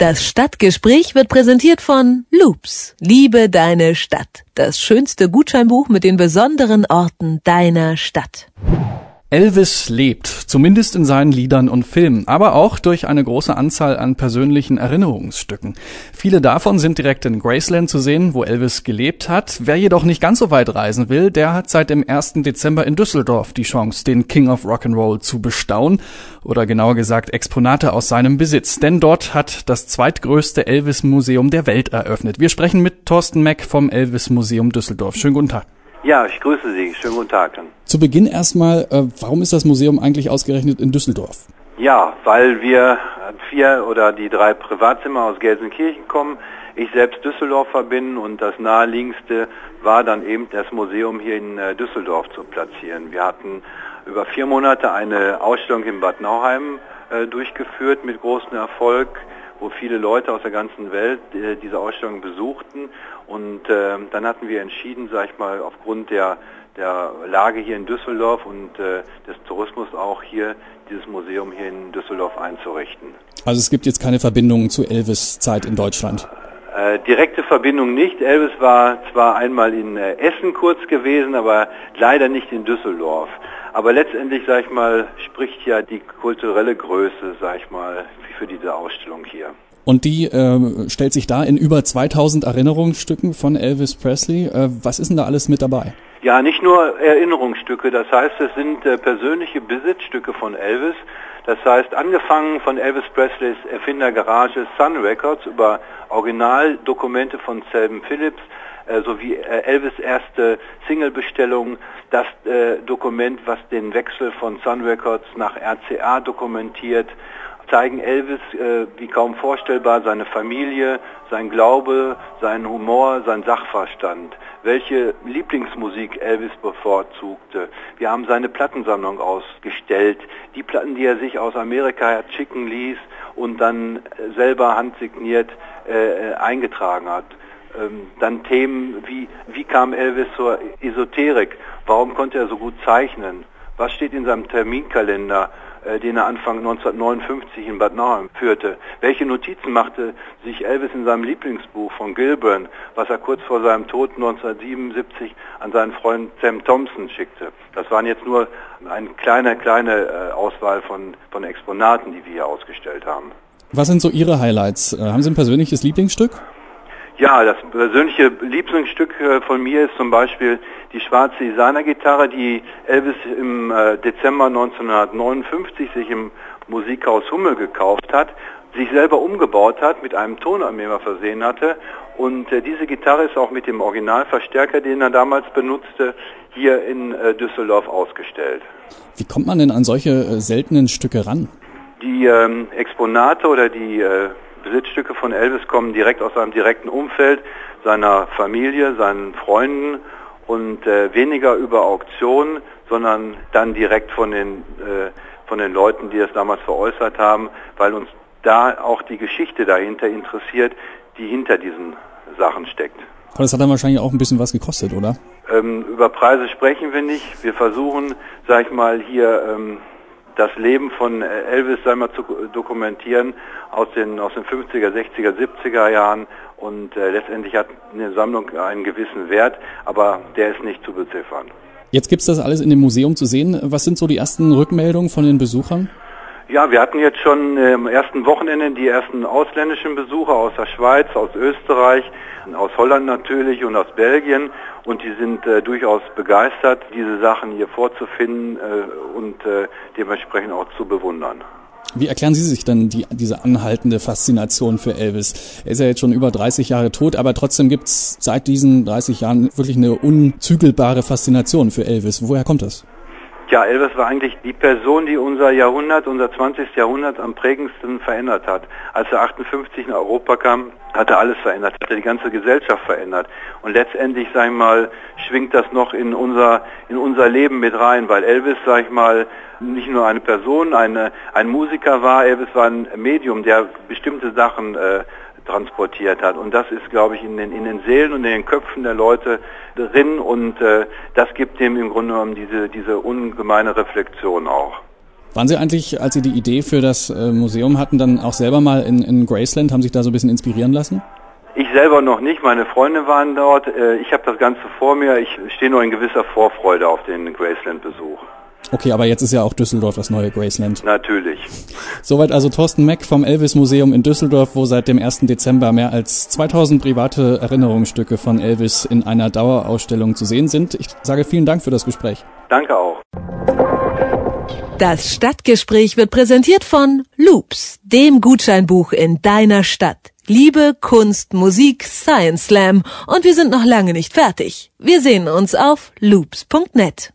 Das Stadtgespräch wird präsentiert von Loops. Liebe deine Stadt. Das schönste Gutscheinbuch mit den besonderen Orten deiner Stadt. Elvis lebt, zumindest in seinen Liedern und Filmen, aber auch durch eine große Anzahl an persönlichen Erinnerungsstücken. Viele davon sind direkt in Graceland zu sehen, wo Elvis gelebt hat. Wer jedoch nicht ganz so weit reisen will, der hat seit dem 1. Dezember in Düsseldorf die Chance, den King of Rock'n'Roll zu bestaunen oder genauer gesagt Exponate aus seinem Besitz. Denn dort hat das zweitgrößte Elvis-Museum der Welt eröffnet. Wir sprechen mit Thorsten Meck vom Elvis-Museum Düsseldorf. Schönen guten Tag. Ja, ich grüße Sie. Schönen guten Tag. Zu Beginn erstmal, äh, warum ist das Museum eigentlich ausgerechnet in Düsseldorf? Ja, weil wir vier oder die drei Privatzimmer aus Gelsenkirchen kommen, ich selbst Düsseldorfer bin und das naheliegendste war dann eben das Museum hier in äh, Düsseldorf zu platzieren. Wir hatten über vier Monate eine Ausstellung in Bad Nauheim äh, durchgeführt mit großem Erfolg wo viele Leute aus der ganzen Welt äh, diese Ausstellung besuchten. Und äh, dann hatten wir entschieden, sag ich mal, aufgrund der, der Lage hier in Düsseldorf und äh, des Tourismus auch hier dieses Museum hier in Düsseldorf einzurichten. Also es gibt jetzt keine Verbindung zu Elvis Zeit in Deutschland? Äh, direkte Verbindung nicht. Elvis war zwar einmal in äh, Essen kurz gewesen, aber leider nicht in Düsseldorf. Aber letztendlich, sag ich mal, spricht ja die kulturelle Größe, sag ich mal, für diese Ausstellung hier. Und die äh, stellt sich da in über 2000 Erinnerungsstücken von Elvis Presley. Äh, was ist denn da alles mit dabei? Ja, nicht nur Erinnerungsstücke, das heißt, es sind äh, persönliche Besitzstücke von Elvis. Das heißt, angefangen von Elvis Presleys Erfindergarage Sun Records über Originaldokumente von Selben Phillips, äh, sowie äh, Elvis erste Singlebestellung, das äh, Dokument, was den Wechsel von Sun Records nach RCA dokumentiert, zeigen Elvis äh, wie kaum vorstellbar seine Familie, sein Glaube, seinen Humor, sein Sachverstand, welche Lieblingsmusik Elvis bevorzugte. Wir haben seine Plattensammlung ausgestellt, die Platten, die er sich aus Amerika schicken ließ und dann selber handsigniert äh, eingetragen hat. Ähm, dann Themen wie, wie kam Elvis zur Esoterik? Warum konnte er so gut zeichnen? Was steht in seinem Terminkalender? Äh, den er Anfang 1959 in Bad Nauheim führte. Welche Notizen machte sich Elvis in seinem Lieblingsbuch von Gilburn, was er kurz vor seinem Tod 1977 an seinen Freund Sam Thompson schickte? Das waren jetzt nur eine kleine, kleine äh, Auswahl von, von Exponaten, die wir hier ausgestellt haben. Was sind so Ihre Highlights? Äh, haben Sie ein persönliches Lieblingsstück? Ja, das persönliche Lieblingsstück äh, von mir ist zum Beispiel die schwarze Designer-Gitarre, die Elvis im äh, Dezember 1959 sich im Musikhaus Hummel gekauft hat, sich selber umgebaut hat, mit einem Tonabnehmer versehen hatte. Und äh, diese Gitarre ist auch mit dem Originalverstärker, den er damals benutzte, hier in Düsseldorf ausgestellt. Wie kommt man denn an solche seltenen Stücke ran? Die ähm, Exponate oder die Besitzstücke von Elvis kommen direkt aus seinem direkten Umfeld, seiner Familie, seinen Freunden und äh, weniger über Auktionen, sondern dann direkt von den, äh, von den Leuten, die es damals veräußert haben, weil uns da auch die Geschichte dahinter interessiert, die hinter diesen Sachen steckt. Aber das hat dann wahrscheinlich auch ein bisschen was gekostet, oder? Ähm, über Preise sprechen wir nicht. Wir versuchen, sag ich mal, hier ähm, das Leben von Elvis einmal zu dokumentieren aus den, aus den 50er, 60er, 70er Jahren und äh, letztendlich hat eine Sammlung einen gewissen Wert, aber der ist nicht zu beziffern. Jetzt gibt es das alles in dem Museum zu sehen. Was sind so die ersten Rückmeldungen von den Besuchern? Ja, wir hatten jetzt schon am ersten Wochenende die ersten ausländischen Besucher aus der Schweiz, aus Österreich, aus Holland natürlich und aus Belgien und die sind äh, durchaus begeistert, diese Sachen hier vorzufinden äh, und äh, dementsprechend auch zu bewundern. Wie erklären Sie sich denn die, diese anhaltende Faszination für Elvis? Er ist ja jetzt schon über 30 Jahre tot, aber trotzdem gibt es seit diesen 30 Jahren wirklich eine unzügelbare Faszination für Elvis. Woher kommt das? Ja, Elvis war eigentlich die Person, die unser Jahrhundert, unser 20. Jahrhundert am prägendsten verändert hat. Als er 58 in Europa kam, hat er alles verändert, hat er die ganze Gesellschaft verändert. Und letztendlich, sag ich mal, schwingt das noch in unser, in unser Leben mit rein, weil Elvis, sag ich mal, nicht nur eine Person, eine, ein Musiker war, Elvis war ein Medium, der bestimmte Sachen äh, transportiert hat. Und das ist, glaube ich, in den, in den Seelen und in den Köpfen der Leute drin und äh, das gibt dem im Grunde genommen diese, diese ungemeine Reflexion auch. Waren Sie eigentlich, als Sie die Idee für das äh, Museum hatten, dann auch selber mal in, in Graceland, haben sich da so ein bisschen inspirieren lassen? Ich selber noch nicht, meine Freunde waren dort. Äh, ich habe das Ganze vor mir. Ich stehe nur in gewisser Vorfreude auf den Graceland-Besuch. Okay, aber jetzt ist ja auch Düsseldorf das neue Graceland. Natürlich. Soweit also Thorsten Meck vom Elvis Museum in Düsseldorf, wo seit dem 1. Dezember mehr als 2000 private Erinnerungsstücke von Elvis in einer Dauerausstellung zu sehen sind. Ich sage vielen Dank für das Gespräch. Danke auch. Das Stadtgespräch wird präsentiert von Loops, dem Gutscheinbuch in deiner Stadt. Liebe, Kunst, Musik, Science Slam und wir sind noch lange nicht fertig. Wir sehen uns auf loops.net.